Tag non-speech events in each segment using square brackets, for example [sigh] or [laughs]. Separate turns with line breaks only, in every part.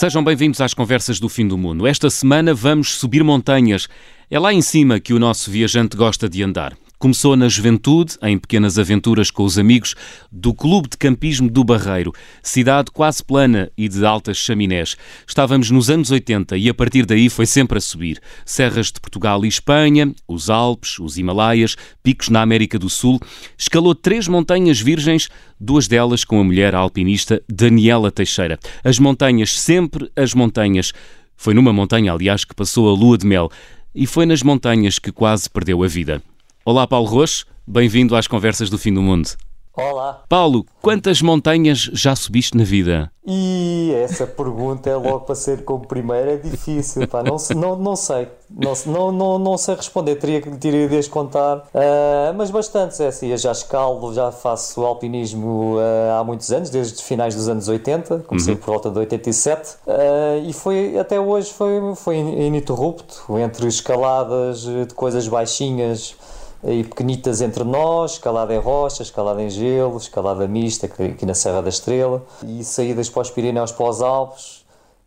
Sejam bem-vindos às Conversas do Fim do Mundo. Esta semana vamos subir montanhas. É lá em cima que o nosso viajante gosta de andar. Começou na juventude, em pequenas aventuras com os amigos do Clube de Campismo do Barreiro, cidade quase plana e de altas chaminés. Estávamos nos anos 80 e a partir daí foi sempre a subir. Serras de Portugal e Espanha, os Alpes, os Himalaias, picos na América do Sul. Escalou três montanhas virgens, duas delas com a mulher alpinista Daniela Teixeira. As montanhas, sempre as montanhas. Foi numa montanha, aliás, que passou a lua de mel. E foi nas montanhas que quase perdeu a vida. Olá, Paulo Rocha, bem-vindo às Conversas do Fim do Mundo.
Olá.
Paulo, quantas montanhas já subiste na vida?
E essa pergunta é logo para ser como primeira é difícil, pá. Não, não, não sei, não, não, não, não sei responder, teria que teria de contar, uh, mas bastantes, é assim, eu já escalo, já faço alpinismo uh, há muitos anos, desde finais dos anos 80, comecei uhum. por volta de 87, uh, e foi, até hoje foi, foi ininterrupto, entre escaladas de coisas baixinhas, e pequenitas entre nós, escalada em rocha, escalada em gelo, escalada mista aqui na Serra da Estrela e saídas para os Pirineus, para os Alpes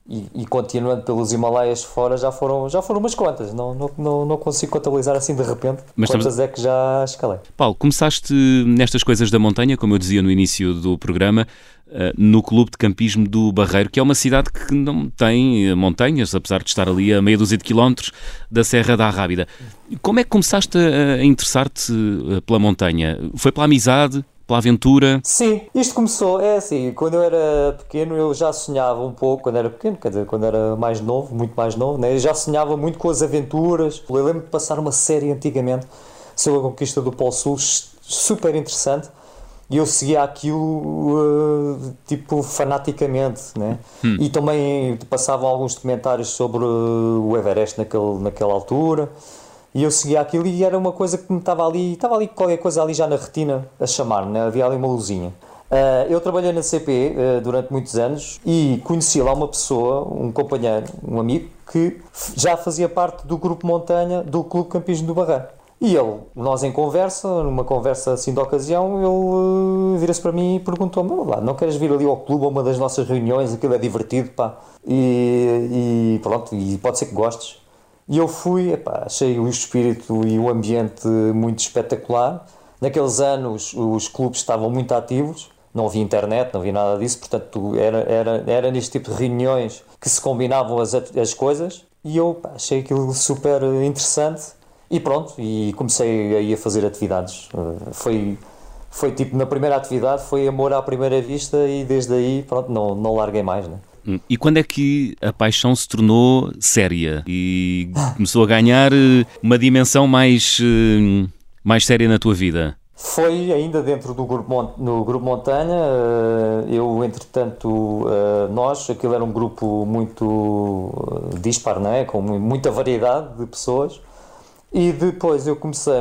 e, e, continuando pelos Himalaias fora já foram, já foram umas quantas, não, não, não, não consigo contabilizar assim de repente Mas quantas estamos... é que já escalei.
Paulo, começaste nestas coisas da montanha, como eu dizia no início do programa, no Clube de Campismo do Barreiro, que é uma cidade que não tem eh, montanhas, apesar de estar ali a meia dúzia de quilómetros da Serra da Rábida. Como é que começaste a interessar-te eh, pela montanha? Foi pela amizade? Pela aventura?
Sim, isto começou, é assim, quando eu era pequeno eu já sonhava um pouco, quando era pequeno, quer dizer, quando era mais novo, muito mais novo, né? eu já sonhava muito com as aventuras. Eu lembro de passar uma série antigamente sobre a conquista do Polo Sul, super interessante e eu seguia aquilo uh, tipo fanaticamente, né? Hum. E também passavam alguns documentários sobre o Everest naquele, naquela altura. E eu seguia aquilo e era uma coisa que me estava ali, estava ali qualquer coisa ali já na retina a chamar, né? havia ali uma luzinha. Uh, eu trabalhei na CP uh, eh, durante muitos anos e conheci lá uma pessoa, um companheiro, um amigo, que já fazia parte do grupo Montanha do Clube Campismo do Barreiro. E ele, nós em conversa, numa conversa assim de ocasião, ele uh, vira-se para mim e perguntou-me: não queres vir ali ao clube a uma das nossas reuniões? Aquilo é divertido, pá. E, e pronto, e pode ser que gostes. E eu fui, epá, achei o espírito e o ambiente muito espetacular. Naqueles anos os clubes estavam muito ativos, não havia internet, não havia nada disso, portanto era, era, era neste tipo de reuniões que se combinavam as, as coisas. E eu pá, achei aquilo super interessante e pronto, e comecei aí a fazer atividades. Eh, foi, foi tipo, na primeira atividade foi amor à primeira vista e desde aí, pronto, não, não larguei mais, né?
Hum, E quando é que a paixão se tornou séria e começou a ganhar eh, uma dimensão mais, eh, mais séria na tua vida?
Foi ainda dentro do grupo, no grupo Montanha. Eu, entretanto, nós, aquilo era um grupo muito dispar, não é? com muita variedade de pessoas. E depois eu comecei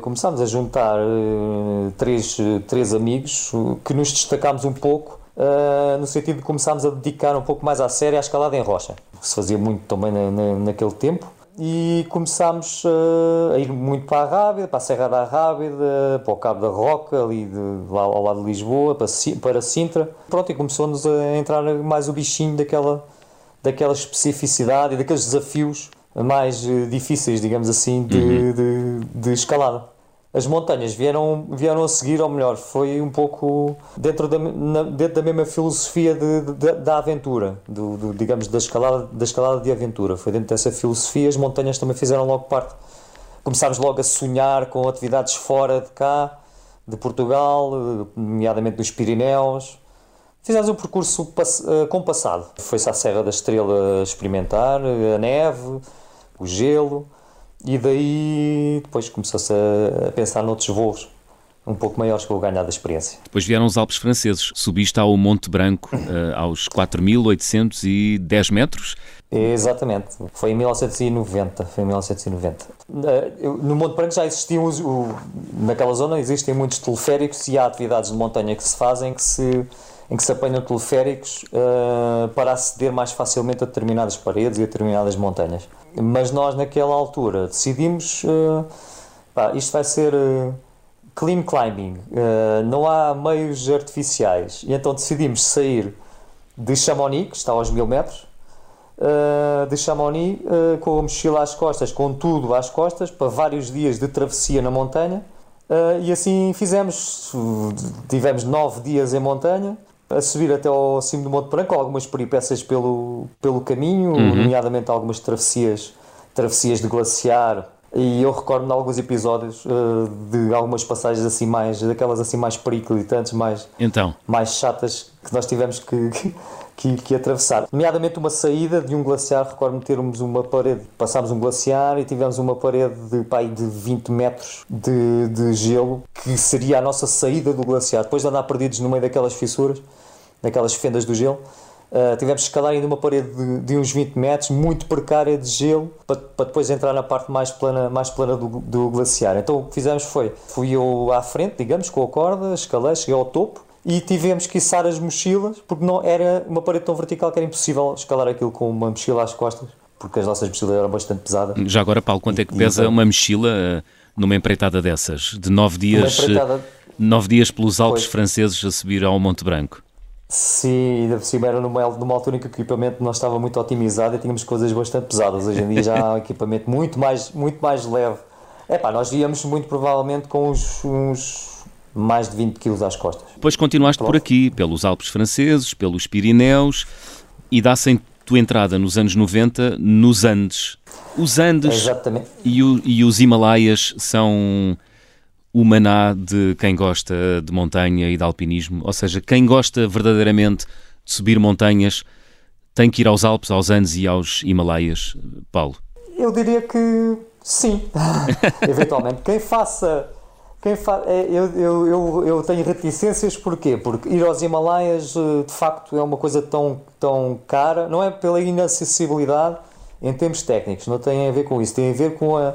começámos a juntar uh, três, três amigos que nos destacámos um pouco uh, no sentido de começarmos a dedicar um pouco mais à série à escalada em rocha, que se fazia muito também na, na, naquele tempo. E começámos uh, a ir muito para a Rábida, para a Serra da Rábida, para o Cabo da Roca, ali de, lá ao lado de Lisboa, para, para Sintra. Pronto, e começou-nos a entrar mais o bichinho daquela, daquela especificidade e daqueles desafios mais eh, difíceis, digamos assim, de, uhum. de, de, escalada. As montanhas vieram, vieram a seguir, ou melhor, foi um pouco dentro da, na, dentro da mesma filosofia de, de, da aventura, do, do, digamos, da escalada, da escalada de aventura. Foi dentro dessa filosofia, as montanhas também fizeram logo parte. Começámos logo a sonhar com atividades fora de cá, de Portugal, eh, nomeadamente dos Pirineus, Fizemos um percurso eh, compassado. Foi-se à Serra da Estrela experimentar a neve, o gelo, e daí depois começou-se a, pensar noutros voos um pouco maiores para o ganhar da experiência.
Depois vieram os Alpes franceses. Subiste ao Monte Branco uh, [laughs] aos 4.810 metros.
Exatamente. Foi em 1990. Foi em 1990. Uh, no Monte Branco já existiam, os, o, naquela zona existem muitos teleféricos e há atividades de montanha que se fazem que se em que se apanham teleféricos uh, para aceder mais facilmente a determinadas paredes e a determinadas montanhas. Mas nós, naquela altura, decidimos: uh, pá, isto vai ser uh, clean climbing, não há meios artificiais. E então decidimos sair de Chamonix, que está aos mil metros, de Chamonix com a mochila às costas, com tudo às costas, para vários dias de travessia na montanha. Uh, e assim fizemos. Tivemos nove dias em montanha, a subir até ao cimo do Monte Branco, algumas peripécias pelo, pelo caminho, uhum. nomeadamente algumas travessias, travessias de glaciar. E eu recordo de alguns episódios uh, de algumas passagens assim mais, daquelas assim mais periclitantes, mais,
então.
mais chatas que nós tivemos que, que, que atravessar. Nomeadamente uma saída de um glaciar, recordo-me termos uma parede, passámos um glaciar e tivemos uma parede de, pai, de 20 metros de, de gelo, que seria a nossa saída do glaciar. Depois de andar perdidos no meio daquelas fissuras, daquelas fendas do gelo, Uh, tivemos que escalar ainda uma parede de, de, uns 20 metros, muito precária de gelo, para, para depois entrar na parte mais plana, mais plana do, do, glaciar. Então o que fizemos foi, fui eu à frente, digamos, com a corda, escalei, cheguei ao topo, e tivemos que içar as mochilas porque não era uma parede tão vertical que era impossível escalar aquilo com uma mochila às costas porque as nossas mochilas eram bastante pesadas.
Já agora, Paulo, quanto é que pesa então, uma mochila eh, numa empreitada dessas? De nove dias, eh, nove dias pelos Alpes pois. franceses a subir ao Monte Branco?
Sim, ainda por cima era numa, numa altura em que o equipamento não estava muito otimizado e tínhamos coisas bastante pesadas. Hoje em dia já há um equipamento muito mais, muito mais leve. É pá, nós íamos muito provavelmente com uns, uns mais de 20 kg às costas.
Depois continuaste Pronto. por aqui, pelos Alpes franceses, pelos Pirineus e dá-se tua entrada nos anos 90 nos Andes. Os Andes e, o, e, os Himalaias são o maná de quem gosta de montanha e de alpinismo, ou seja, quem gosta verdadeiramente de subir montanhas tem que ir aos Alpes, aos Andes e aos Himalaias, Paulo?
Eu diria que sim, [laughs] eventualmente. Quem faça quem fa... É, eu, eu, eu, eu tenho reticências porquê? Porque ir aos Himalaias eh, de facto é uma coisa tão, tão cara, não é pela inacessibilidade em termos técnicos, não tem a ver com isso, tem a ver com a,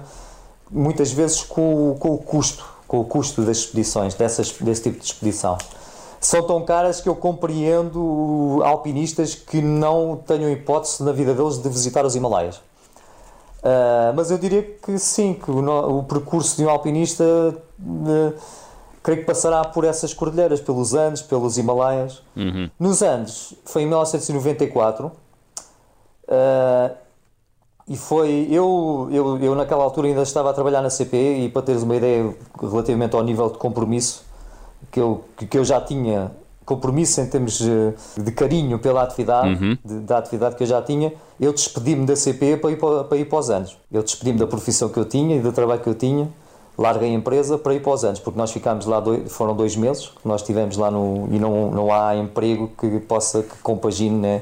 muitas vezes com, com o custo, com o custo das expedições, dessas, desse tipo de expedição. São tão caras que eu compreendo alpinistas que não tenham hipótese na vida deles de visitar os Himalaias. Uh, mas eu diria que sim, que o, o percurso de um alpinista uh, creio que passará por essas cordilheiras, pelos Andes, pelos Himalaias. Uhum. Nos Andes foi em 1994 uh, ah, e foi. Eu, eu, eu naquela altura ainda estava a trabalhar na CP e para teres uma ideia relativamente ao nível de compromisso que eu, que eu já tinha compromisso em termos de carinho pela atividade, uhum. de, da atividade que eu já tinha, eu despedi-me da CP para ir para, para ir para os anos. Eu despedi-me da profissão que eu tinha e do trabalho que eu tinha, larguei a empresa para ir para os anos, porque nós ficámos lá, dois, foram dois meses, que nós estivemos lá no, e não, não há emprego que possa, que compagine né,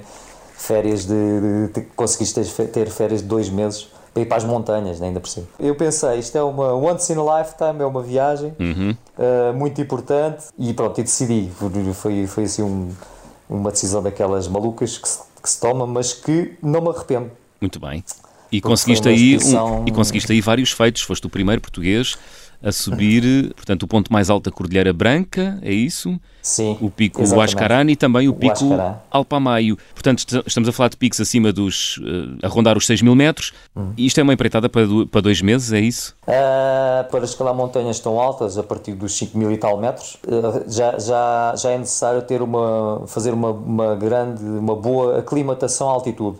férias de, de, de conseguiste ter férias de dois meses para ir para as montanhas, ainda por cima. Eu pensei, isto é uma once in a lifetime, é uma viagem uhum. uh, muito importante e pronto, e decidi. Foi, foi assim um, uma decisão daquelas malucas que se, que se toma, mas que não me arrependo.
Muito bem. E conseguiste, aí um, e conseguiste aí vários feitos. Foste o primeiro português a subir, portanto, o ponto mais alto da Cordilheira Branca, é isso?
Sim.
O pico Huascarán e também o pico Alpamayo. Portanto, estamos a falar de picos acima dos. Uh, a rondar os 6 mil metros. Hum. E isto é uma empreitada para, para dois meses, é isso?
Uh, para escalar montanhas tão altas, a partir dos 5 mil e tal metros, uh, já, já, já é necessário ter uma, fazer uma, uma grande, uma boa aclimatação à altitude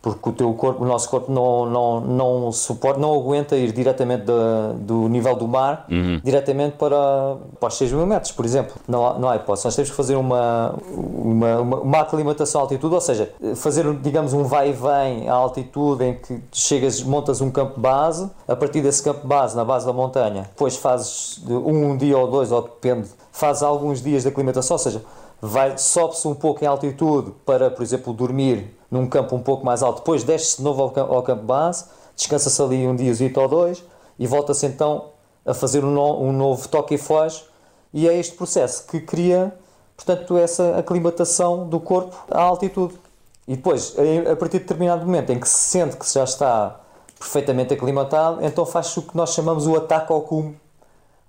porque o teu corpo, o nosso corpo não, não, não suporta, não aguenta ir diretamente da, do nível do mar uhum. diretamente para, para os 6 mil metros, por exemplo. Não, não há hipótese. Nós temos que fazer uma, uma, uma, uma aclimatação à altitude, ou seja, fazer, digamos, um vai e vem à altitude em que chegas, montas um campo base, a partir desse campo base, na base da montanha, depois fazes um dia ou dois, ou depende, fazes alguns dias de aclimatação, ou seja, vai sobe-se um pouco em altitude para, por exemplo, dormir num campo um pouco mais alto, depois desce-se de novo ao campo, ao campo base, descansa-se ali um dia ou dois e volta-se então a fazer um, no, um novo toque e foge e é este processo que cria, portanto, essa aclimatação do corpo à altitude. E depois, a partir de determinado momento em que se sente que já está perfeitamente aclimatado, então faz-se o que nós chamamos o ataque ao cume.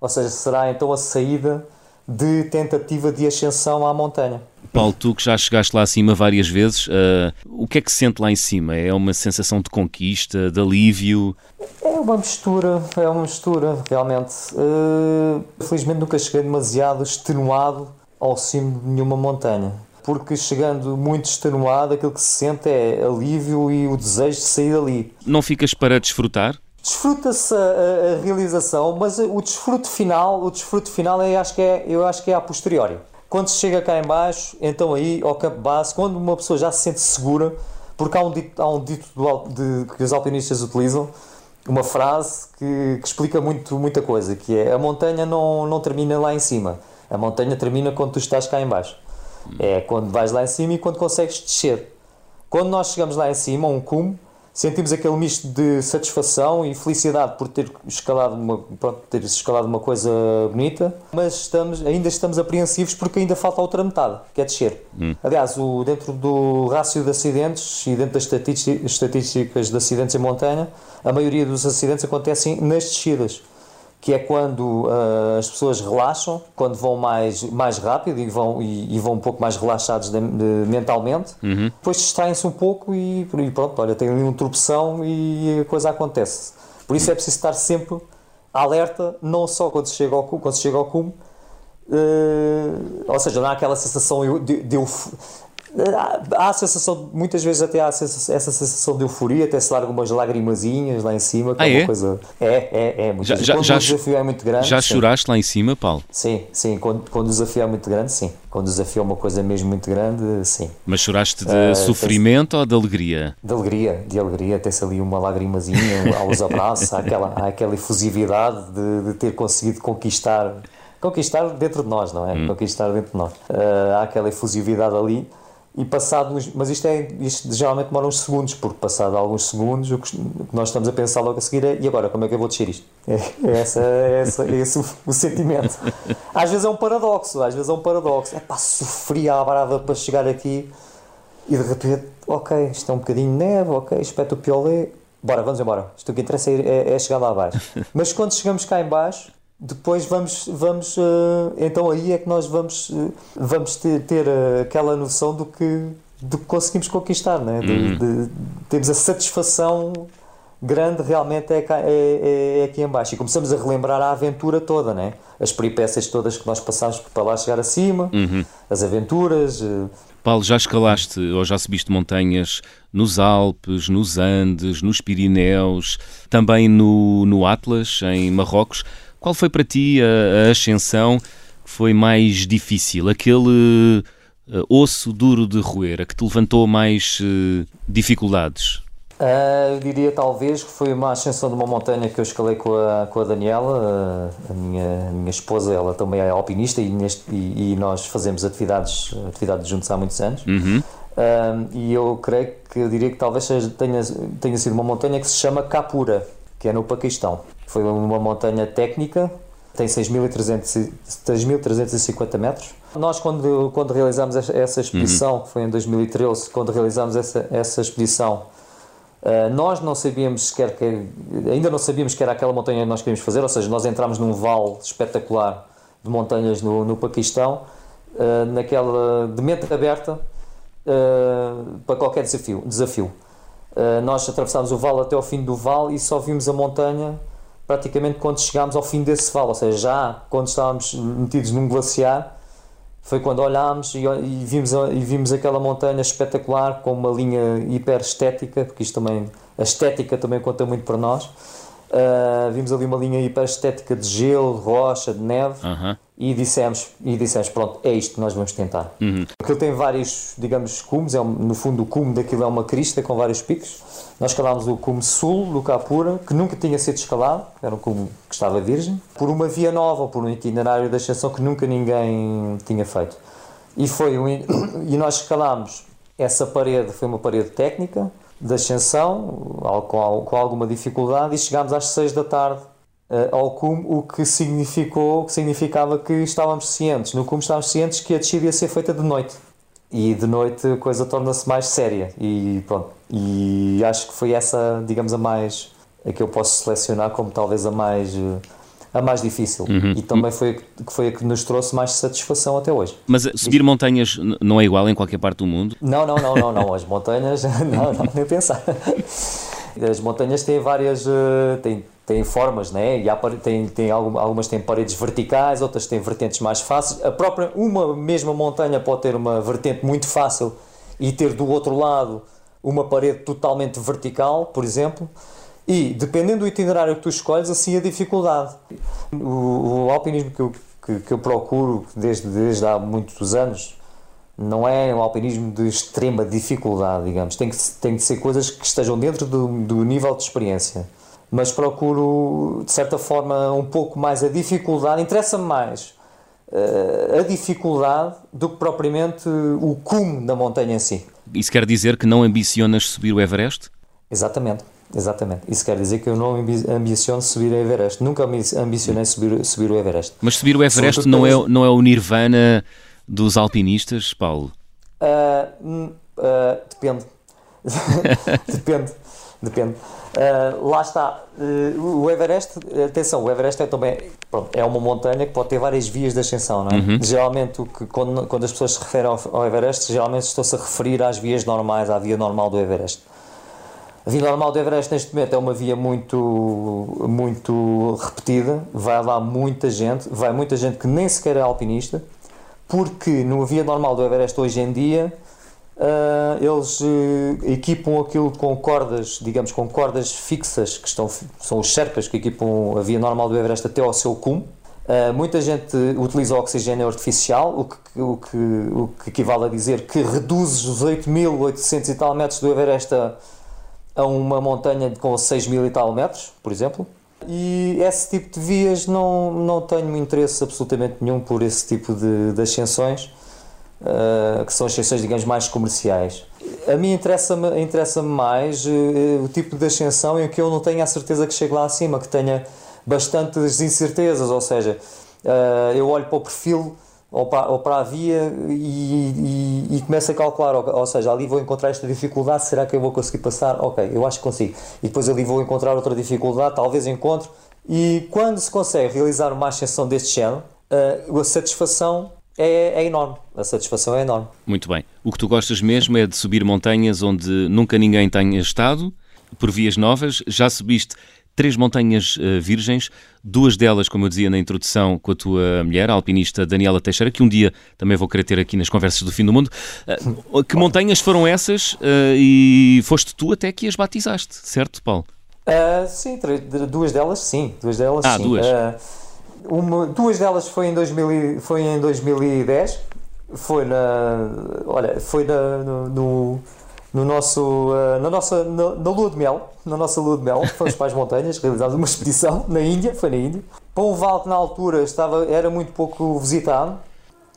Ou seja, será então a saída de tentativa de ascensão à montanha.
Paulo, tu que já chegaste lá acima várias vezes, uh, o que é que se sente lá em cima? É uma sensação de conquista, de alívio?
É uma mistura, é uma mistura, realmente. Uh, felizmente nunca cheguei demasiado extenuado ao cimo de nenhuma montanha. porque chegando muito extenuado, aquilo que se sente é alívio e o desejo de sair dali.
Não ficas para desfrutar?
Desfruta-se a, a, realização, mas o desfruto final, o desfruto final é, acho que é, eu acho que é a posteriori. Quando se chega cá em baixo, então aí ao campo base, quando uma pessoa já se sente segura, porque há um dito, há um dito do, de, que os alpinistas utilizam, uma frase que, que, explica muito, muita coisa, que é a montanha não, não termina lá em cima, a montanha termina quando tu estás cá em baixo. É quando vais lá em cima e quando consegues descer. Quando nós chegamos lá em cima, um cume, sentimos aquele misto de satisfação e felicidade por ter escalado uma, pronto, ter escalado uma coisa bonita, mas estamos, ainda estamos apreensivos porque ainda falta a outra metade, que é descer. Hum. Aliás, o, dentro do rácio de acidentes e dentro das estatísticas de acidentes em montanha, a maioria dos acidentes acontecem nas descidas que é quando uh, as pessoas relaxam, quando vão mais, mais rápido e vão, e, e vão um pouco mais relaxados de, de, mentalmente, uhum. depois distraem-se um pouco e, e, pronto, olha, tem ali uma tropeção e a coisa acontece. Por isso é preciso estar sempre alerta, não só quando se chega ao cume, quando se chega ao cume uh, ou seja, não há aquela sensação de, de, Há a sensação, muitas vezes até há essa sensação de euforia, até se larga umas lagrimazinhas lá em cima.
Ah, é?
Coisa... É, é, é.
Já, já, quando
já, o desafio é muito grande.
Já sim. choraste lá em cima, Paulo?
Sim, sim. Quando, quando o desafio é muito grande, sim. Quando o desafio é uma coisa mesmo muito grande, sim.
Mas choraste de uh, sofrimento ou de alegria?
De alegria, de alegria. Tem-se ali uma lagrimazinha aos abraços, há aquela, há aquela efusividade de, de ter conseguido conquistar conquistar dentro de nós, não é? Hum. Conquistar dentro de nós. Uh, há aquela efusividade ali e passado mas isto é isto geralmente demora uns segundos porque passado alguns segundos o que nós estamos a pensar logo a seguir é e agora como é que eu vou descer isto? É, é essa, é, essa, é esse o, o, sentimento. Às vezes é um paradoxo às vezes é um paradoxo. É pá sofri a brava para chegar aqui e de repente ok isto é um bocadinho de neve ok espeto o piolé bora vamos embora. Isto que interessa é, é chegar lá abaixo. Mas quando chegamos cá em baixo depois vamos, vamos uh, então aí é que nós vamos, uh, vamos ter, ter uh, aquela noção do que, do que conseguimos conquistar, né? De, uhum. de, de, temos a satisfação grande realmente é, é, é, é, aqui em baixo e começamos a relembrar a aventura toda, né? as peripécias todas que nós passamos para lá chegar acima, uhum. as aventuras.
Paulo, já escalaste ou já subiste montanhas nos Alpes, nos Andes, nos Pirineus, também no, no Atlas, em Marrocos. Qual foi para ti a, a ascensão que foi mais difícil? Aquele uh, osso duro de roer, a que te levantou mais uh, dificuldades?
Uh, eu diria talvez que foi uma ascensão de uma montanha que eu escalei com a, com a Daniela, a minha, a minha esposa, ela também é alpinista e, neste, e, e nós fazemos atividades, atividades juntos há muitos anos. Uhum. e eu creio que eu diria que talvez tenha, tenha sido uma montanha que se chama Capura, que é no Paquistão. Foi uma montanha técnica, tem 6.350 metros. Nós, quando, quando realizámos essa expedição, uhum. foi em 2013, quando realizámos essa, essa expedição, uh, nós não sabíamos sequer que, ainda não sabíamos que era aquela montanha que nós queríamos fazer, ou seja, nós entramos num vale espetacular de montanhas no, no Paquistão, uh, naquela de mente aberta uh, para qualquer desafio. desafio. nós atravessámos o vale até ao fim do vale e só vimos a montanha praticamente quando chegámos ao fim desse vale, ou seja, já quando estávamos metidos num glaciar, foi quando olhámos e, e, vimos, e vimos aquela montanha espetacular com uma linha hiper estética, porque isto também, a estética também conta muito para nós. Uh, vimos ali uma linha hiper estética de gelo, rocha, de neve e, dissemos, e dissemos: pronto, é isto que nós vamos tentar. Uhum. Aquilo tem vários, digamos, cumes, é, no fundo o cume daquilo é uma crista com vários picos. Nós escalámos o cume sul do Capura, que nunca tinha sido escalado, era um cume que estava virgem, por uma via nova, por um itinerário de ascensão que nunca ninguém tinha feito. E, foi um, [coughs] e nós escalámos essa parede, foi uma parede técnica, de ascensão, com, alguma dificuldade, e chegámos às 6 da tarde uh, ao cume, o que significou, que significava que estávamos cientes, no cume estávamos cientes que a descida ia ser feita de noite. E de noite a coisa torna-se mais séria. E pronto. E acho que foi essa, digamos, a mais. a que eu posso selecionar como talvez a mais. A mais difícil uhum. e também foi, que foi a que nos trouxe mais satisfação até hoje.
Mas subir montanhas não é igual em qualquer parte do mundo?
Não, não, não, não, não. [laughs] As montanhas, [laughs] não, não, nem pensar. As montanhas têm várias, eh, têm, têm formas, né? E há, tem, tem algumas têm paredes verticais, outras têm vertentes mais fáceis. A própria, uma mesma montanha pode ter uma vertente muito fácil e ter do outro lado uma parede totalmente vertical, por exemplo. E dependendo do itinerário que tu escolhes, assim a dificuldade. O, o alpinismo que eu, que, que, eu procuro desde, desde há muitos anos não é um alpinismo de extrema dificuldade, digamos. Tem que, tem que ser coisas que estejam dentro do, do nível de experiência mas procuro, de certa forma, um pouco mais a dificuldade. Interessa-me mais uh, a dificuldade do que propriamente o cume da montanha em si.
Isso quer dizer que não ambicionas subir o Everest?
Exatamente. Exatamente. Isso quer dizer que eu não ambiciono subir o Everest. Nunca ambicionei subir, subir o Everest.
Mas subir o Everest não é, não é o nirvana dos alpinistas, Paulo?
Uh, uh, [laughs] depende. depende. Depende. Uh, lá está. O Everest, atenção, o Everest é também pronto, é uma montanha que pode ter várias vias de ascensão, não é? Uhum. Geralmente, o que, quando, quando as pessoas se referem ao, ao Everest, geralmente estão-se a referir às vias normais, à via normal do Everest. A via normal do Everest neste momento é uma via muito, muito repetida, vai lá muita gente, vai muita gente que nem sequer é alpinista, porque no via normal do Everest hoje em dia Uh, eles uh, equipam aquilo com cordas, digamos, com cordas fixas, que estão, são os Sherpas que equipam a via normal do Everest até ao seu cume. Uh, muita gente utiliza oxigênio artificial, o que, o, que, o que equivale a dizer que reduz os 8.800 e tal metros do Everest a, a uma montanha com 6.000 e tal metros, por exemplo. E esse tipo de vias não, não tenho interesse absolutamente nenhum por esse tipo de, de ascensões uh, que são as secções, digamos, mais comerciais. A mim interessa-me interessa mais uh, o tipo de ascensão em que eu não tenho a certeza que chegue lá acima, que tenha bastantes incertezas, ou seja, uh, eu olho para o perfil ou para, ou para a via e, e, e começo a calcular, ou, ou, seja, ali vou encontrar esta dificuldade, será que eu vou conseguir passar? Ok, eu acho que consigo. E depois ali vou encontrar outra dificuldade, talvez encontro. E quando se consegue realizar uma ascensão deste género, a satisfação é, é, enorme. A satisfação é enorme.
Muito bem. O que tu gostas mesmo é de subir montanhas onde nunca ninguém tenha estado, por vias novas. Já subiste três montanhas uh, virgens, duas delas, como eu dizia na introdução, com a tua mulher, a alpinista Daniela Teixeira, que um dia também vou querer ter aqui nas conversas do fim do mundo. Uh, que montanhas foram essas uh, e foste tu até que as batizaste, certo, Paulo?
sim, duas delas sim. Duas delas
ah,
sim.
duas.
Uma, duas delas foi em, 2000, foi em 2010, foi na, olha, foi na, no, no, no nosso, uh, na nossa, na, na, lua de mel, na nossa lua de mel, fomos para as montanhas, realizámos uma expedição [laughs] na Índia, foi na Índia, para um vale que na altura estava, era muito pouco visitado,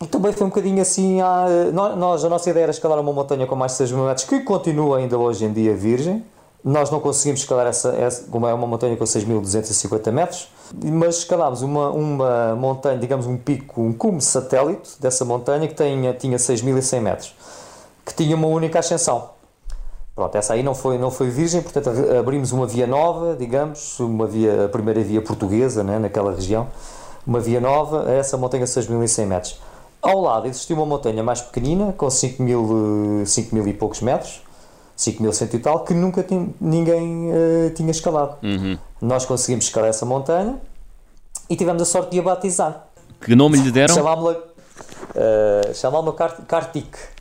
e também foi um bocadinho assim, a, nós, a nossa ideia era escalar uma montanha com mais de 6 mil metros, que continua ainda hoje em dia virgem, nós não conseguimos escalar essa, essa como é uma montanha com 6.250 metros, mas escalámos uma, uma montanha, digamos um pico, um cume satélite dessa montanha que tinha, tinha 6.100 metros, que tinha uma única ascensão. Pronto, essa aí não foi, não foi virgem, portanto abrimos uma via nova, digamos, uma via, a primeira via portuguesa né, naquela região, uma via nova essa montanha 6.100 metros. Ao lado existia uma montanha mais pequenina, com 5.000 5 mil e poucos metros, 5.100 e tal, que nunca ninguém uh, tinha escalado. Uhum. Nós conseguimos escalar essa montanha e tivemos a sorte de a batizar.
Que nome lhe deram?
Chamámos-la uh, chamámos Kartik.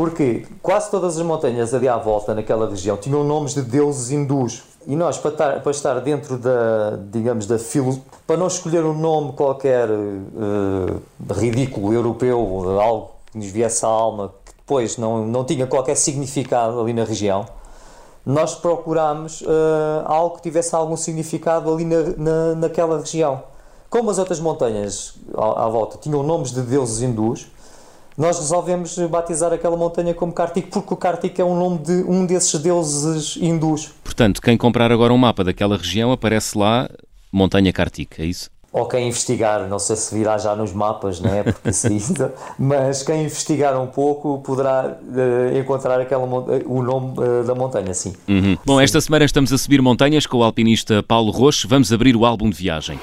Porque quase todas as montanhas ali à volta naquela região tinham nomes de deuses hindus. E nós, para estar, para estar dentro da, digamos, da filo, para não escolher um nome qualquer uh, ridículo europeu, algo que nos viesse à alma, depois não, não tinha qualquer significado ali na região, nós procurámos uh, algo que tivesse algum significado ali na, na, naquela região. Como as outras montanhas à, à, volta tinham nomes de deuses hindus, nós resolvemos batizar aquela montanha como Kartik, porque o Kartik é um nome de um desses deuses hindus.
Portanto, quem comprar agora um mapa daquela região aparece lá Montanha Kartik, é isso?
ou quem investigar, não sei se virá já nos mapas, né? Porque [laughs] ainda, mas quem investigar um pouco poderá uh, encontrar aquela, o nome uh, da montanha, sim.
Uhum. Bom, sim. esta semana estamos a subir montanhas com o alpinista Paulo Roche. Vamos abrir o álbum de viagem.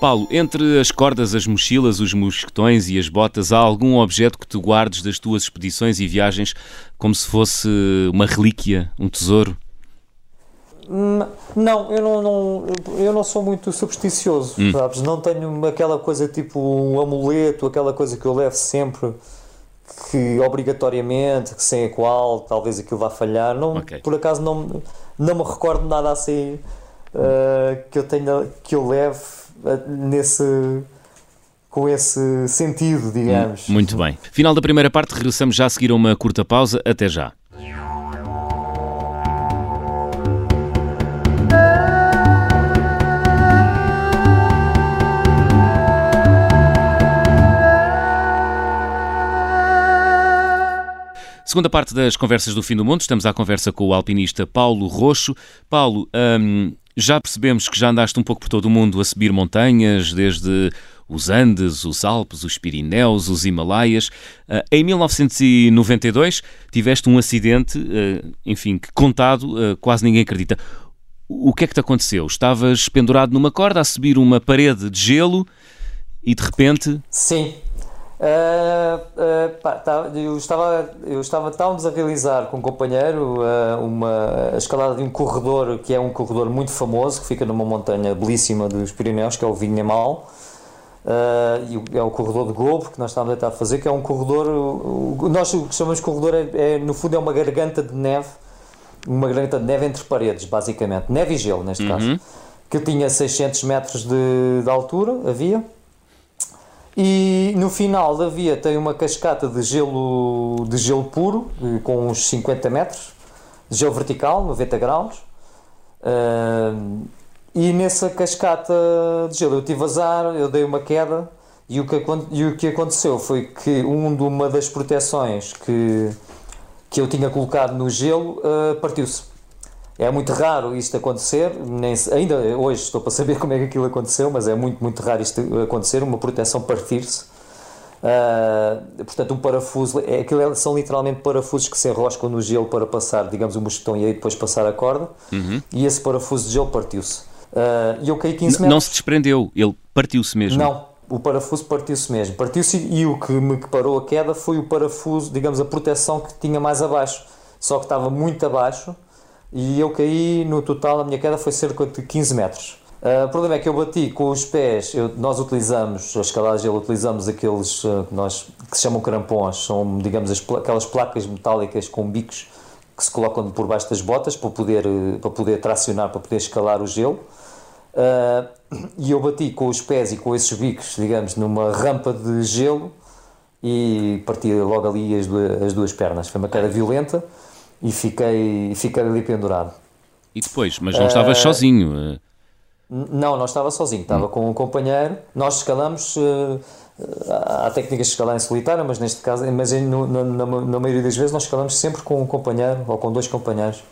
Paulo, entre as cordas, as mochilas, os mosquetões e as botas, há algum objeto que tu guardes das tuas expedições e viagens como se fosse uma relíquia, um tesouro?
Não, eu não, não, eu não sou muito supersticioso, hum. sabes? Não tenho aquela coisa tipo um amuleto, aquela coisa que eu levo sempre, que obrigatoriamente, que sem a qual talvez aquilo vá falhar. Não, okay. Por acaso não, não me recordo nada assim uh, que eu tenha, que eu leve uh, nesse com esse sentido, digamos.
Hum, muito bem. Final da primeira parte, regressamos já a seguir a uma curta pausa. Até já. Segunda parte das conversas do fim do mundo, estamos à conversa com o alpinista Paulo Roxo. Paulo, hum, já percebemos que já andaste um pouco por todo o mundo a subir montanhas, desde os Andes, os Alpes, os Pirineus, os Himalaias. Uh, em 1992 tiveste um acidente, uh, enfim, que contado uh, quase ninguém acredita. O que é que te aconteceu? Estavas pendurado numa corda a subir uma parede de gelo e de repente.
Sim, Uh, uh, pá, tá, eu estava, eu estava, estávamos a realizar com um companheiro uh, uma a escalada de um corredor que é um corredor muito famoso que fica numa montanha belíssima dos Pirineus, que é o Vinhamal. Uh, é o corredor de Globo que nós estávamos a tentar fazer, que é um corredor. O, nós o que chamamos de corredor é, é, no fundo é uma garganta de neve, uma garganta de neve entre paredes, basicamente, neve e gelo neste uhum. caso, que tinha 600 metros de, de altura, havia e no final da via tem uma cascata de gelo, de gelo puro, com uns 50 metros, de gelo vertical, 90 graus. Uh, e nessa cascata de gelo eu tive azar, eu dei uma queda e o que, e o que aconteceu foi que um de uma das proteções que, que eu tinha colocado no gelo uh, partiu-se. É muito raro isto acontecer, nem, ainda hoje estou para saber [laughs] como é que aquilo aconteceu, mas é muito, muito raro isto acontecer, uma proteção partir-se. Uh, portanto, um parafuso, é, aquilo é, são literalmente parafusos que se enroscam no gelo para passar, digamos, o mosquetão e aí depois passar a corda,
uhum.
e esse parafuso de gelo partiu-se. Uh, e eu caí 15 metros.
Não se desprendeu, ele partiu-se mesmo?
Não, o parafuso partiu-se mesmo. Partiu-se e o que me parou a queda foi o parafuso, digamos, a proteção que tinha mais abaixo, só que estava muito abaixo e eu caí, no total a minha queda foi cerca de 15 metros. Uh, o problema é que eu bati com os pés, eu, nós utilizamos, a escalada de gelo, utilizamos aqueles uh, nós, que se chamam crampons, são digamos as, aquelas placas metálicas com bicos que se colocam por baixo das botas para poder, uh, para poder tracionar, para poder escalar o gelo. [clears throat] e eu bati com os pés e com esses bicos, digamos, numa rampa de gelo e parti logo ali as as duas pernas. Foi uma queda violenta e fiquei, fiquei ali pendurado.
E depois? Mas não estavas uh, sozinho? Eh?
Não, não estava sozinho, estava hum. com um companheiro. Nós escalamos, uh, há técnicas de escalar em solitário, mas neste caso, mas no, na, na, na, maioria das vezes nós escalamos sempre com um companheiro ou com dois companheiros.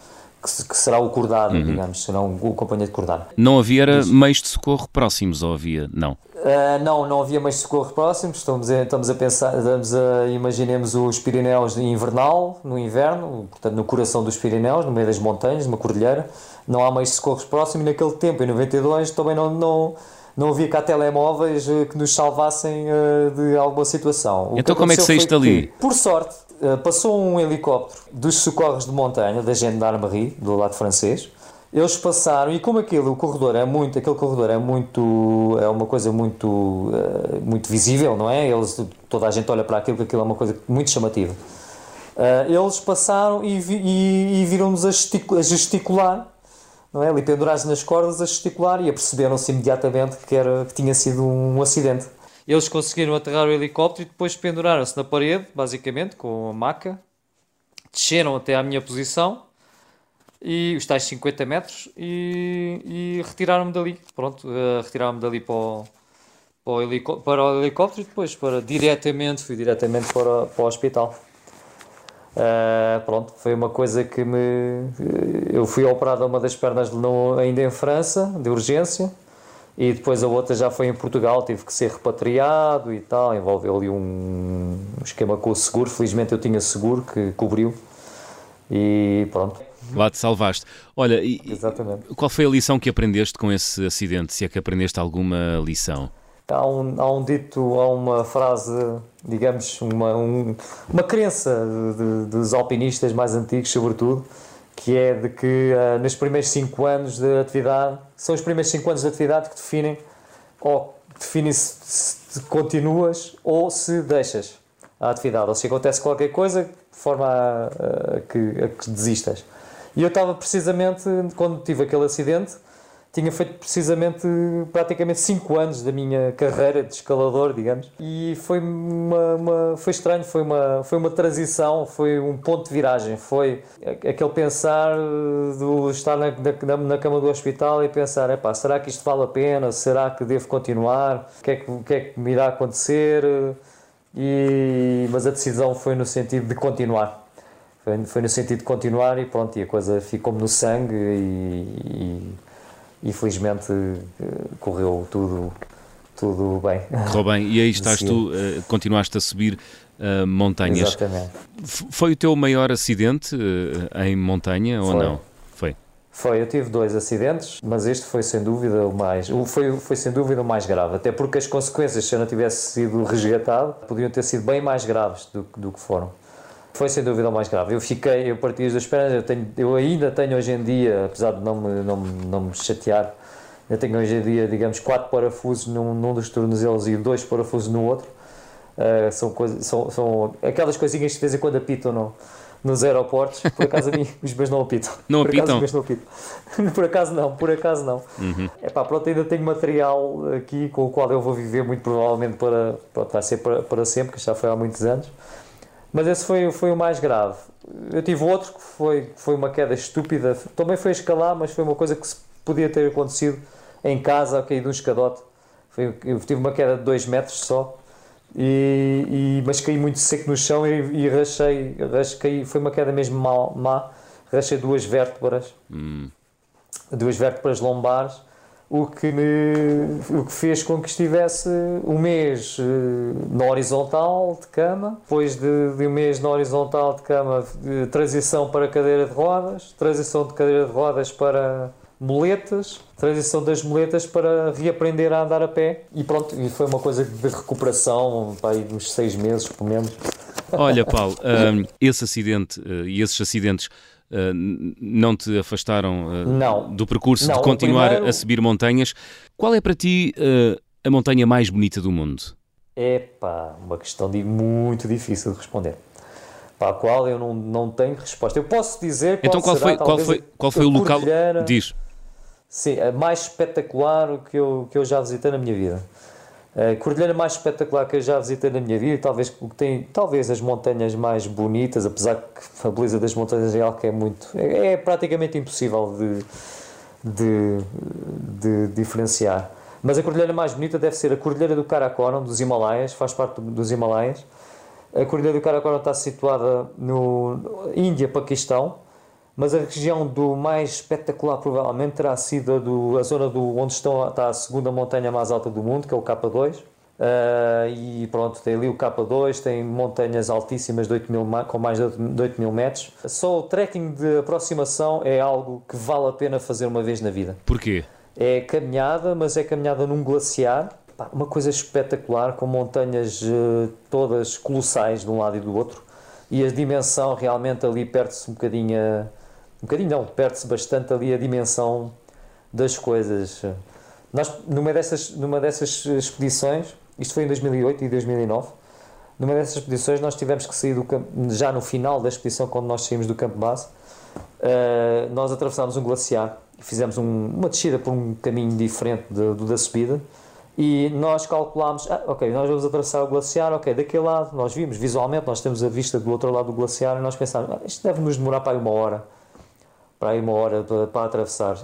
Que, que será o cordado, uhum. digamos, será um, o companheiro de cordado.
Não havia meios de socorro próximos, ou havia? Não.
Uh, não, não havia de socorro próximos. Estamos a, estamos a pensar, estamos a, imaginemos os Pirineus invernal, no inverno, portanto no coração dos Pirineus, no meio das montanhas, uma cordilheira. Não há meios de socorro próximos. Naquele tempo, em 92, também não, não, não havia cá telemóveis eh, que nos salvassem uh, de alguma situação.
O então, como é que saíste ali?
Por sorte, uh, passou um helicóptero dos socorros de montanha, da Gendarmerie, do lado francês eles passaram e como aquilo, o corredor é muito, aquele corredor é muito, é uma coisa muito, uh, muito visível, não é? Eles, toda a gente olha para aquilo, que aquilo é uma coisa muito chamativa. Uh, eles passaram e, e, e viram-nos a, a, gesticular, não é? Ali pendurados nas cordas a gesticular e aperceberam-se imediatamente que, era, que tinha sido um acidente. Eles conseguiram aterrar o helicóptero e depois penduraram-se na parede, basicamente, com a maca, desceram até à minha posição e os tais 50 metros e, e retiraram-me dali. Pronto, uh, retiraram-me dali para o, para o, para o helicóptero e depois para diretamente, fui diretamente para, para o hospital. Uh, pronto, foi uma coisa que me. Eu fui operado a uma das pernas no, ainda em França, de urgência, e depois a outra já foi em Portugal, tive que ser repatriado e tal. Envolveu ali um esquema com o seguro. Felizmente eu tinha seguro que cobriu, e pronto,
Lá te salvaste. Olha, e,
Exatamente.
qual foi a lição que aprendeste com esse acidente? Se é que aprendeste alguma lição?
Há um, há um dito, há uma frase, digamos, uma, um, uma crença de, de, dos alpinistas mais antigos, sobretudo, que é de que uh, nos primeiros 5 anos de atividade, são os primeiros 5 anos de atividade que definem ou definem se, se continuas ou se deixas a atividade, ou se acontece qualquer coisa de forma a, a, que, a que desistas. E eu estava precisamente, quando tive aquele acidente, tinha feito precisamente praticamente 5 anos da minha carreira de escalador, digamos, e foi uma, uma, foi estranho, foi uma foi uma transição, foi um ponto de viragem, foi aquele pensar do estar na, na, na cama do hospital e pensar, epá, será que isto vale a pena? Será que devo continuar? O que é que, o que, é que me irá acontecer? E, mas a decisão foi no sentido de continuar. Foi, foi no sentido de continuar e pronto, e a coisa ficou-me no sangue e, e e felizmente eh, correu tudo, tudo bem.
Correu bem. E aí estás tu, uh, continuaste a subir uh, montanhas.
Exatamente.
Foi o teu maior acidente uh, em montanha foi. ou não? Foi.
Foi, eu tive dois acidentes, mas este foi sem dúvida o mais, foi, foi sem dúvida o mais grave, até porque as consequências, se eu não tivesse sido resgatado, podiam ter sido bem mais graves do, do que foram. Foi sem dúvida o mais grave. Eu fiquei, eu parti das pernas, eu, tenho, eu ainda tenho hoje em dia, apesar de não me, não, não me chatear, eu tenho hoje em dia, digamos, quatro parafusos num, num dos tornozelos e dois parafusos no outro. Uh, são, coisas, são, são aquelas coisinhas que de vez em quando apitam no, nos aeroportos. Por acaso a mim os meus não apitam. [laughs]
Não
por
apitam?
Acaso, não apitam. [laughs] por acaso não, por acaso não. Uhum. Epá, pronto, ainda tenho material aqui com o qual eu vou viver muito provavelmente para, pronto, vai ser para, para sempre, que já foi há muitos anos. Mas esse foi, foi o mais grave. Eu tive outro que foi, foi uma queda estúpida. Também foi escalar, mas foi uma coisa que podia ter acontecido em casa, a cair de um escadote. Foi, eu tive uma queda de 2 metros só. E, e, mas caí muito seco no chão e, e rachei, rachei, foi uma queda mesmo má, má rachei duas vértebras, hum. duas vértebras lombares o que, me, o que fez com que estivesse um mês uh, na horizontal de cama, depois de, de, um mês na horizontal de cama, de transição para cadeira de rodas, transição de cadeira de rodas para muletas, transição das muletas para reaprender a andar a pé e pronto, e foi uma coisa de recuperação, aí uns seis meses, pelo menos.
Olha, Paulo, [laughs] um, esse acidente uh, e esses acidentes não te afastaram uh,
não.
do percurso
não,
de continuar
primeiro...
a subir montanhas. Qual é para ti uh, a montanha mais bonita do mundo?
É pá, uma questão de, muito difícil de responder. Para a qual eu não, não tenho resposta. Eu posso dizer qual
Então qual
será,
foi, qual foi, qual foi o local? Diz.
Sim, a mais espetacular que eu, que eu já visitei na minha vida. A cordilheira mais espetacular que eu já visitei na minha vida, talvez tem talvez as montanhas mais bonitas, apesar que a beleza das montanhas é algo que é muito é, é praticamente impossível de, de, de, diferenciar. Mas a cordilheira mais bonita deve ser a cordilheira do Karakoram, dos Himalaias, faz parte dos Himalaias. A cordilheira do Karakoram está situada no Índia, Paquistão, mas a região do mais espetacular provavelmente terá sido a, do, a zona do, onde estão, está a segunda montanha mais alta do mundo, que é o K2. Uh, ah, e pronto, tem ali o K2, tem montanhas altíssimas de 8 mil, com mais de 8 mil metros. Só o trekking de aproximação é algo que vale a pena fazer uma vez na vida.
Porquê?
É caminhada, mas é caminhada num glaciar, uma coisa espetacular, com montanhas uh, todas colossais de um lado e do outro. E a dimensão realmente ali perde-se um bocadinho. Um bocadinho não, perde-se bastante ali a dimensão das coisas. Nós, numa dessas, numa dessas expedições, isto foi em 2008 e 2009, numa dessas expedições nós tivemos que sair do campo, já no final da expedição, quando nós saímos do campo base, uh, nós atravessámos um glaciar e fizemos um, uma descida por um caminho diferente do da subida e nós calculámos, ah, ok, nós vamos atravessar o glaciar, ok, daquele lado, nós vimos visualmente, nós temos a vista do outro lado do glaciar e nós pensámos, ah, isto deve nos demorar para aí uma hora para aí uma hora para, para atravessar.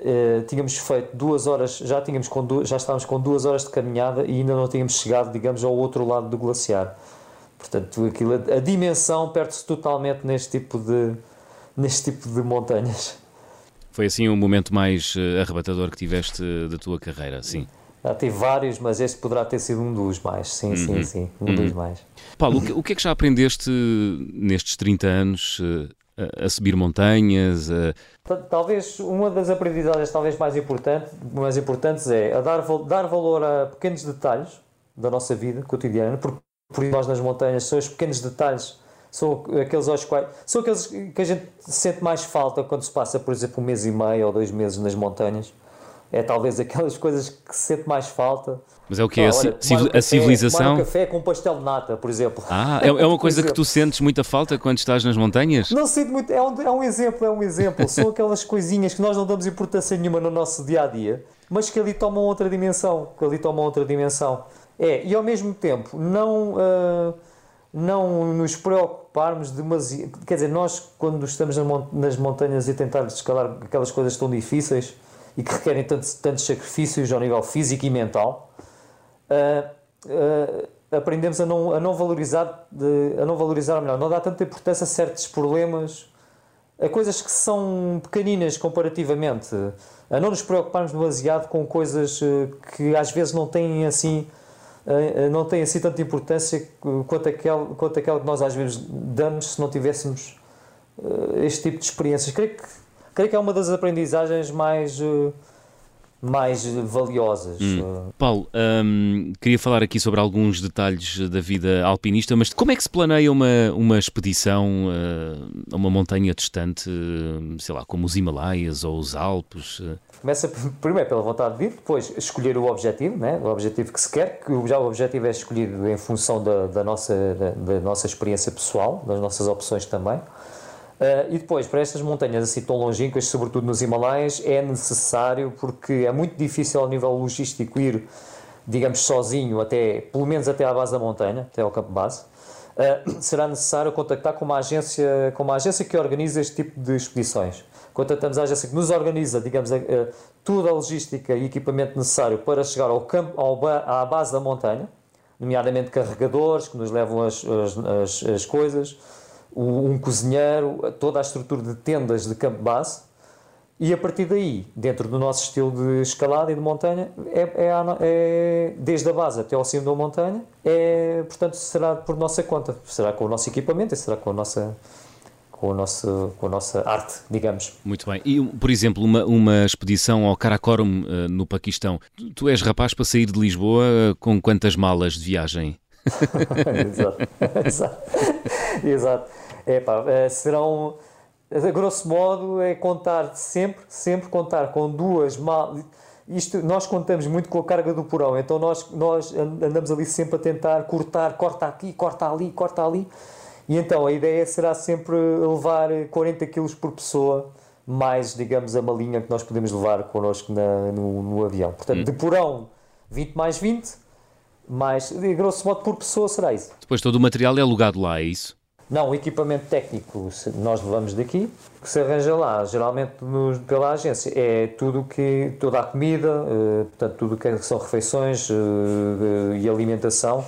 Uh, tínhamos feito duas horas, já, tínhamos duas, já estávamos com duas horas de caminhada e ainda não tínhamos chegado, digamos, ao outro lado do glaciar. Portanto, aquilo, a, dimensão perde-se totalmente neste tipo, de, neste tipo de montanhas.
Foi assim o momento mais uh, arrebatador que tiveste da tua carreira, sim.
Já tive vários, mas este poderá ter sido um dos mais. Sim, uhum. sim, sim, um uhum. dos mais.
Paulo, o que, o que, é que já aprendeste nestes 30 anos a, subir montanhas? A...
Talvez uma das aprendizagens talvez mais, importante, mais importantes é a dar, dar valor a pequenos detalhes da nossa vida cotidiana, porque por nós nas montanhas são os pequenos detalhes, são aqueles aos quais são aqueles que a gente sente mais falta quando se passa, por exemplo, um mês e meio ou dois meses nas montanhas. É talvez aquelas coisas que se sente mais falta.
Mas é o que? Ah, a, a civilização? Tomar
um café com pastel de nata, por exemplo.
Ah, [laughs] é, é uma coisa que tu sentes muita falta quando estás nas montanhas?
Não sinto muito, é um, é um exemplo, é um exemplo. São [laughs] aquelas coisinhas que nós não damos importância nenhuma no nosso dia a dia, mas que ali tomam outra dimensão. Que ali tomam outra dimensão. É, e ao mesmo tempo, não, uh, não nos preocuparmos demasiado. Quer dizer, nós, quando estamos nas montanhas e tentar escalar aquelas coisas tão difíceis e que requerem tantos, tantos sacrifícios ao nível físico e mental, uh, aprendemos a não, a não valorizar, de, a não valorizar, melhor, não dar tanta importância a certos problemas, a coisas que são pequeninas comparativamente, a não nos preocuparmos demasiado com coisas que às vezes não têm assim não tem assim tanta importância quanto aquela, quanto aquela que nós às vezes damos se não tivéssemos este tipo de experiências. Creio que, creio que é uma das aprendizagens mais mais valiosas. Hum.
Paulo, hum, queria falar aqui sobre alguns detalhes da vida alpinista, mas como é que se planeia uma, uma expedição uh, a uma montanha distante, uh, sei lá, como os Himalaias ou os Alpes? Uh?
Começa [laughs] primeiro pela vontade de vir, depois escolher o objetivo, né? o objetivo que se quer, que já o objetivo é escolhido em função da, da nossa, da, da nossa experiência pessoal, das nossas opções também. Uh, e depois, para estas montanhas assim tão longínquas, sobretudo nos Himalaias, é necessário, porque é muito difícil ao nível logístico ir, digamos, sozinho, até, pelo menos até à base da montanha, até ao campo base. Uh, [clears throat] será necessário contactar com uma, agência, com uma agência que organiza este tipo de expedições. Contactamos a agência que nos organiza, digamos, uh, toda a logística e equipamento necessário para chegar ao campo, ao, à base da montanha, nomeadamente carregadores que nos levam as, as, as, as coisas, um cozinheiro, toda a estrutura de tendas de campo base e a partir daí, dentro do nosso estilo de escalada e de montanha, é, é, é, desde a base até ao cimo da montanha, é, portanto, será por nossa conta, será com o nosso equipamento e será com a nossa, com a nossa, com a nossa arte, digamos.
Muito bem. E, por exemplo, uma, uma expedição ao Karakorum, uh, no Paquistão. Tu, tu, és rapaz para sair de Lisboa uh, com quantas malas de viagem? [laughs]
exato. exato. exato. É pá, eh, serão, a grosso modo, é contar sempre, sempre contar com duas malas. Isto, nós contamos muito com a carga do porão, então nós, nós andamos ali sempre a tentar cortar, corta aqui, corta ali, corta ali. E então a ideia será sempre levar 40 kg por pessoa, mais, digamos, a malinha que nós podemos levar connosco na, no, no avião. Portanto, hum. de porão, 20 mais 20, mais, de grosso modo, por pessoa será isso.
Depois todo o material é alugado lá, é isso?
Não, o equipamento técnico nós levamos daqui, que se arranja lá, geralmente nos, pela agência, é tudo que, toda a comida, uh, portanto, tudo que são refeições uh, uh, e alimentação,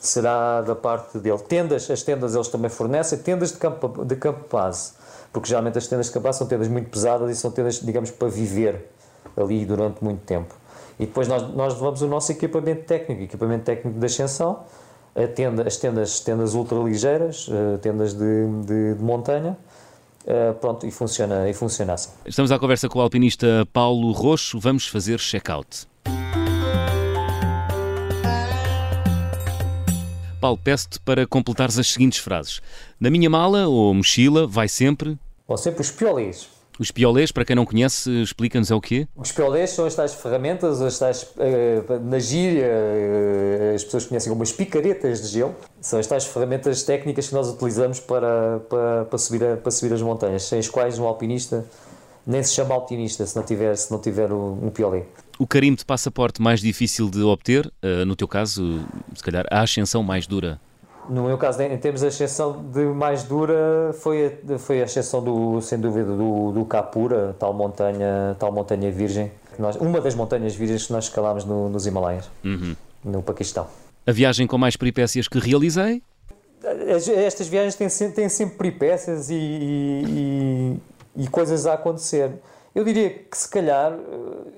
será da parte dele. Tendas, as tendas eles também fornecem, tendas de campo, de campo base, porque geralmente as tendas de campo base são tendas muito pesadas e são tendas, digamos, para viver ali durante muito tempo. E depois nós, nós levamos o nosso equipamento técnico, equipamento técnico de ascensão, tenda, as tendas, tendas ultraligeiras, eh, tendas de, de, de montanha, Uh, pronto, e funciona, e funciona assim.
Estamos à conversa com o alpinista Paulo Roxo, vamos fazer check-out. Paulo, peço-te para completares as seguintes frases. Na minha mala ou mochila vai sempre...
Vão sempre os piolês.
Os piolés, para quem não conhece, explica-nos é o quê?
Os piolés são as tais ferramentas, as tais, uh, na gíria, uh, as pessoas conhecem como as picaretas de gelo. São as tais ferramentas técnicas que nós utilizamos para, para, para, subir, a, para subir as montanhas, sem as quais um alpinista nem se chama alpinista se não tiver, se não tiver um, um piolé.
O carimbo de passaporte mais difícil de obter, uh, no teu caso, se calhar a ascensão mais dura?
No meu caso, em termos de ascensão de mais dura, foi a, foi a ascensão, do, sem dúvida, do, do Kapura, tal montanha, tal montanha virgem. Nós, uma das montanhas virgens que nós escalámos no, nos Himalaias, uhum. no Paquistão.
A viagem com mais peripécias que realizei?
Estas viagens têm, têm sempre peripécias e, e, e, e coisas a acontecer. Eu diria que se calhar,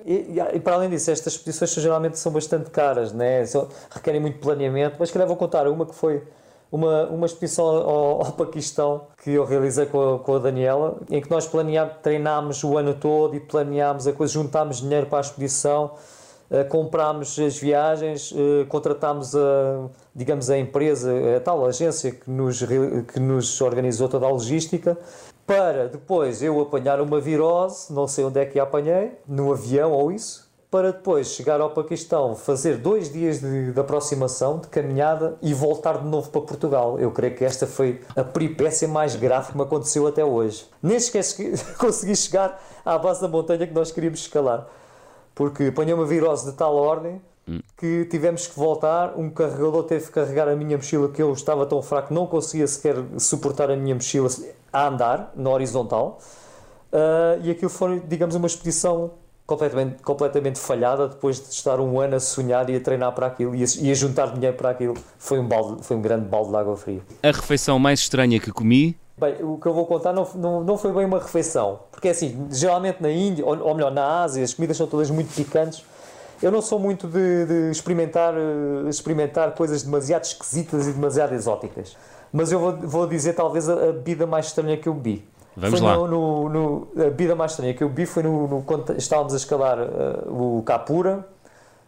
e, e, para além disso, estas expedições geralmente são bastante caras, né? São, requerem muito planeamento, mas se calhar vou contar uma que foi uma, uma expedição ao, ao Paquistão que eu realizei com a, com a Daniela, em que nós treinámos o ano todo e planeámos a coisa, juntámos dinheiro para a expedição, uh, comprámos as viagens, uh, contratámos a, digamos, a empresa, a tal agência que nos, que nos organizou toda a logística, para depois eu apanhar uma virose, não sei onde é que a apanhei, no avião ou isso, para depois chegar ao Paquistão, fazer dois dias de, de, aproximação, de caminhada e voltar de novo para Portugal. Eu creio que esta foi a peripécia mais grave que me aconteceu até hoje. Nem esquece que [laughs] consegui chegar à base da montanha que nós queríamos escalar, porque apanhei uma virose de tal ordem que tivemos que voltar. Um carregador teve que carregar a minha mochila, que eu estava tão fraco, não conseguia sequer suportar a minha mochila a andar na horizontal. Uh, e aquilo foi, digamos, uma expedição completamente, completamente falhada depois de estar um ano a sonhar e a treinar para aquilo e a, e a juntar dinheiro para aquilo. Foi um, balde, foi um grande balde de água fria.
A refeição mais estranha que comi?
Bem, o que eu vou contar não, não, não foi bem uma refeição. Porque é assim, geralmente na Índia, ou, ou melhor, na Ásia, as comidas são todas muito picantes. Eu não sou muito de, de experimentar, eh, experimentar coisas demasiado esquisitas e demasiado exóticas. Mas eu vou, vou dizer talvez a, a bebida mais estranha que eu bebi.
Vamos
foi
lá.
No, no, no, a vida mais estranha que eu vi foi no, no quando estávamos a escalar uh, o Kapura,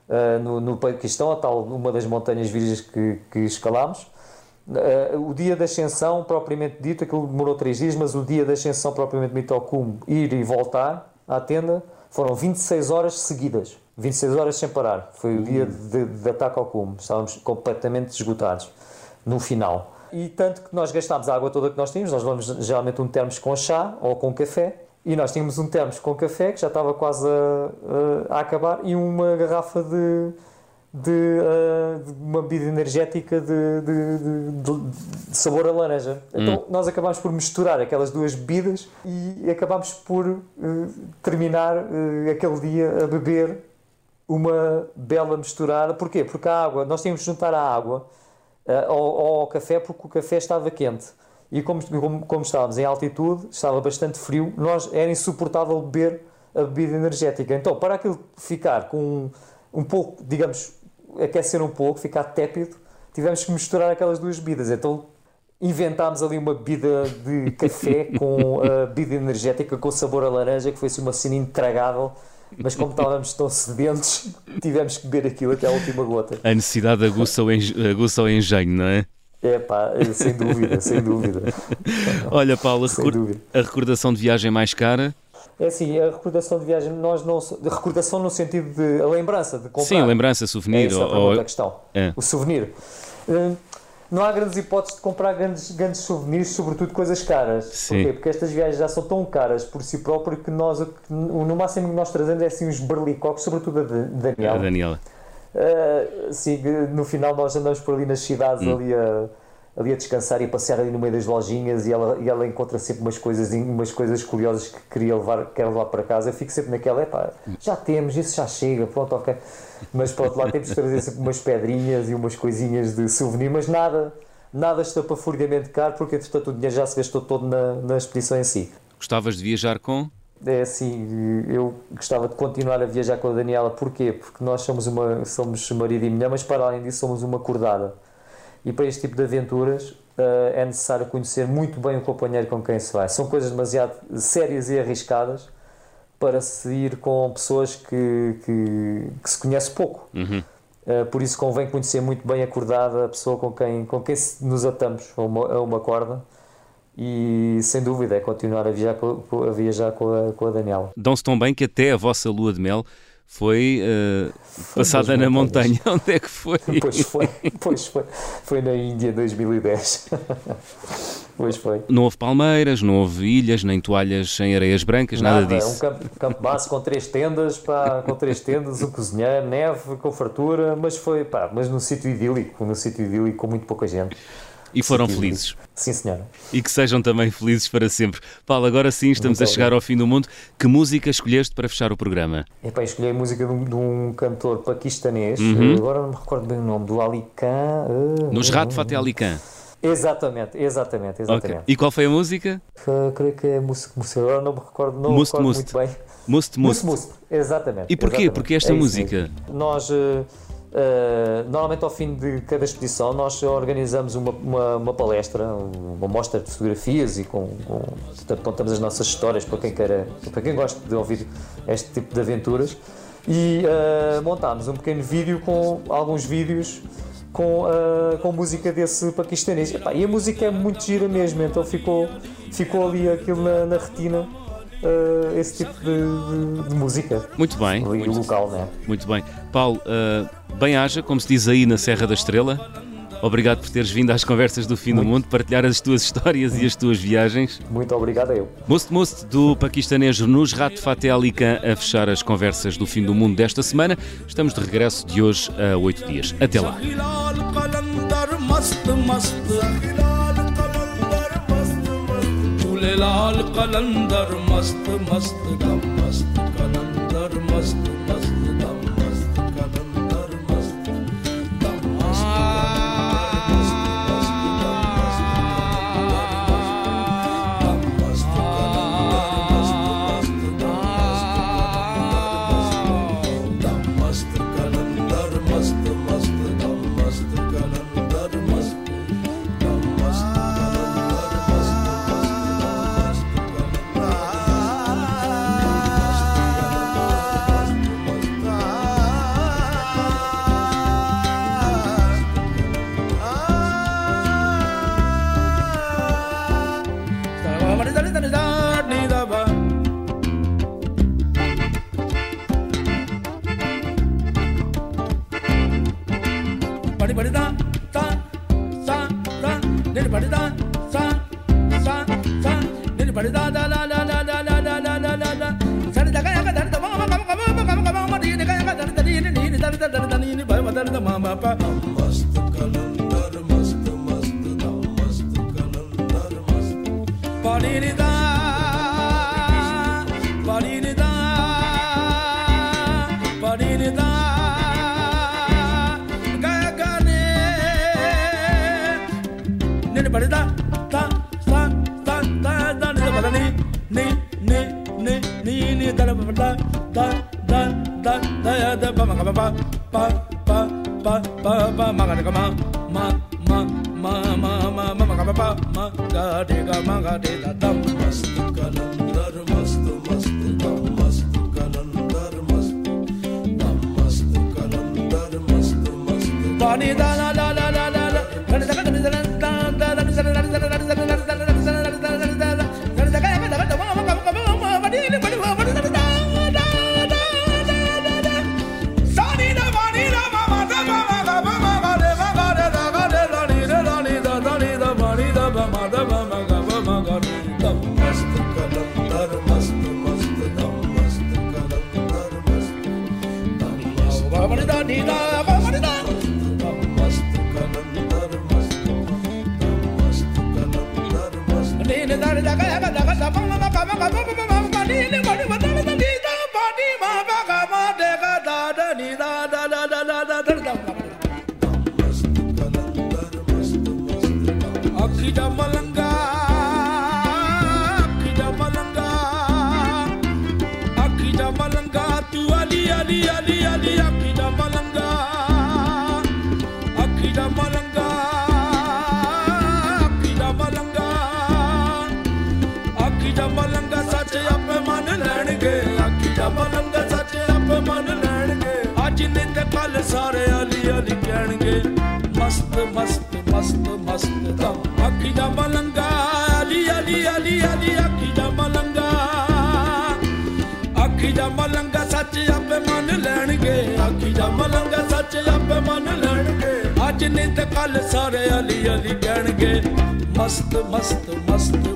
uh, no, no Paquistão, a tal, uma das montanhas virgens que, que escalámos. Uh, o dia da ascensão, propriamente dito, aquilo demorou 3 dias, mas o dia da ascensão, propriamente dito, ao cume, ir e voltar à tenda, foram 26 horas seguidas. 26 horas sem parar. Foi o dia de, de ataque ao cume. Estávamos completamente esgotados no final. E tanto que nós gastámos a água toda que nós tínhamos, nós levamos geralmente um termos com chá ou com café, e nós tínhamos um termos com café que já estava quase a, a, acabar, e uma garrafa de, de, de uma bebida energética de, de, de, sabor a laranja. Hum. Então nós acabámos por misturar aquelas duas bebidas e acabámos por uh, terminar uh, aquele dia a beber uma bela misturada. Porquê? Porque a água, nós tínhamos que juntar a água uh, ao, ao, café porque o café estava quente. E como, como, como, estávamos em altitude, estava bastante frio, nós era insuportável beber a bebida energética. Então, para aquilo ficar com um, um pouco, digamos, aquecer um pouco, ficar tépido, tivemos que misturar aquelas duas bebidas. Então, inventámos ali uma bebida de café [laughs] com a bebida energética com sabor a laranja, que foi assim uma cena intragável mas como estávamos tão sedentos, tivemos que beber aquilo até a última gota.
A necessidade aguça o, aguça o engenho, não é?
É pá, sem dúvida, sem dúvida.
Olha, Paulo, a, a recordação de viagem mais cara?
É assim, a recordação de viagem, nós não. De recordação no sentido de. a lembrança de comprar.
Sim, lembrança, souvenir.
É ou, a questão. É. O souvenir. Hum, não há grandes hipóteses de comprar grandes, grandes souvenirs, sobretudo coisas caras.
Sim.
Porquê? Porque estas viagens já são tão caras por si próprio que nós, no máximo que nós trazemos é assim uns berlicocos, sobretudo a Daniela.
A Daniela.
Uh, sim, no final nós andamos por ali nas cidades, hum. ali a ali a descansar e a passear ali no meio das lojinhas e ela, e ela encontra sempre umas coisas, umas coisas curiosas que queria levar, quer levar para casa. Eu fico sempre naquela, epá, já temos, isso já chega, pronto, ok. Mas pronto, lá temos de trazer sempre umas pedrinhas e umas coisinhas de souvenir, mas nada, nada está para furiosamente caro porque entretanto o dinheiro já se gastou todo na, na expedição em si.
Gostavas de viajar com?
É assim, eu gostava de continuar a viajar com a Daniela, porquê? Porque nós somos, uma, somos marido e mulher, mas para além disso somos uma cordada e para este tipo de aventuras uh, é necessário conhecer muito bem o companheiro com quem se vai. São coisas demasiado sérias e arriscadas para se ir com pessoas que, que, que se conhece pouco.
Uhum.
Uh, por isso convém conhecer muito bem acordada a pessoa com quem, com quem nos atamos a uma, a uma corda e sem dúvida é continuar a viajar com, a, viajar com, a, com a Daniela.
Dão-se tão bem que até a vossa lua de mel foi, uh, foi passada na montanha. [laughs] Onde é que foi?
Pois foi, pois foi. Foi na Índia 2010. [laughs] pois foi.
Não houve palmeiras, não houve ilhas, nem toalhas em areias brancas, nada, nada disso.
É um campo, campo base com três tendas, pá, com três tendas, um cozinheiro, neve, com fartura, mas foi, pá, mas num sítio idílico, num sítio idílico com muito pouca gente.
E foram felizes.
Sim, senhora.
E que sejam também felizes para sempre. Paulo, agora sim estamos a chegar ao fim do mundo. Que música escolheste para fechar o programa?
Para escolher a música de um, de um cantor paquistanês, uhum. agora não me recordo bem o nome, do Ali Khan.
Uh, Nusrat Fateh Ali Khan.
Exatamente, exatamente, exatamente.
Okay. E qual foi a música?
Uh, creio que é Must Must. Agora não me recordo, não Must, recordo Must. muito bem.
Must Must.
Must, Must. exatamente.
E porquê?
Exatamente.
Porque esta
é
música?
Nós. Uh, Uh, normalmente ao fim de cada exposição nós organizamos uma, uma, uma palestra, uma mostra de fotografias e com, com contamos as nossas histórias para quem queira, para quem gosta de ouvir este tipo de aventuras e uh, montámos um pequeno vídeo com alguns vídeos com, uh, com música desse paquistanês. E, e a música é muito gira mesmo, então ficou, ficou ali aquilo na, na retina uh, esse tipo de, de, de, música.
Muito bem.
Ali muito, local, né?
Muito bem. Paulo, uh, bem-haja, como se diz aí na Serra da Estrela. Obrigado por teres vindo às conversas do fim muito. do mundo, partilhar as tuas [laughs] histórias e as tuas viagens.
Muito obrigado a eu.
Most Most do paquistanês Nusrat Fateh Ali Khan a fechar as conversas do fim do mundo desta semana. Estamos de regresso de hoje a oito dias. Até lá. लाल कलंदर मस्त मस्त दम मस्त कलंदर मस्त
Donnie ਕਿੰਨੇ ਤੇ ਪਲ ਸਾਰੇ ਅਲੀ ਅਲੀ ਕਹਿਣਗੇ। ਮਸਤ ਮਸਤ ਮਸਤ ਮਸਤ ਦਮ। ਆਖੀ ਦਾ ਮਲੰਗਾ ਅਲੀ ਅਲੀ ਅਲੀ ਅਲੀ ਆਖੀ ਦਾ ਮਲੰਗਾ। ਆਖੀ ਦਾ ਮਲੰਗਾ ਸੱਚ ਆਪੇ ਮੰਨ ਲੈਣਗੇ। ਅੱਖੀ ਦਾ ਮਲੰਗਾ ਸੱਚ ਆਪੇ ਮੰਨ ਲੈਣਗੇ। ਅੱਜ ਨਹੀਂ ਤੇ ਕੱਲ ਸਾਰੇ ਅਲੀ ਅਲੀ ਕਹਿਣਗੇ। ਮਸਤ ਮਸਤ ਮਸਤ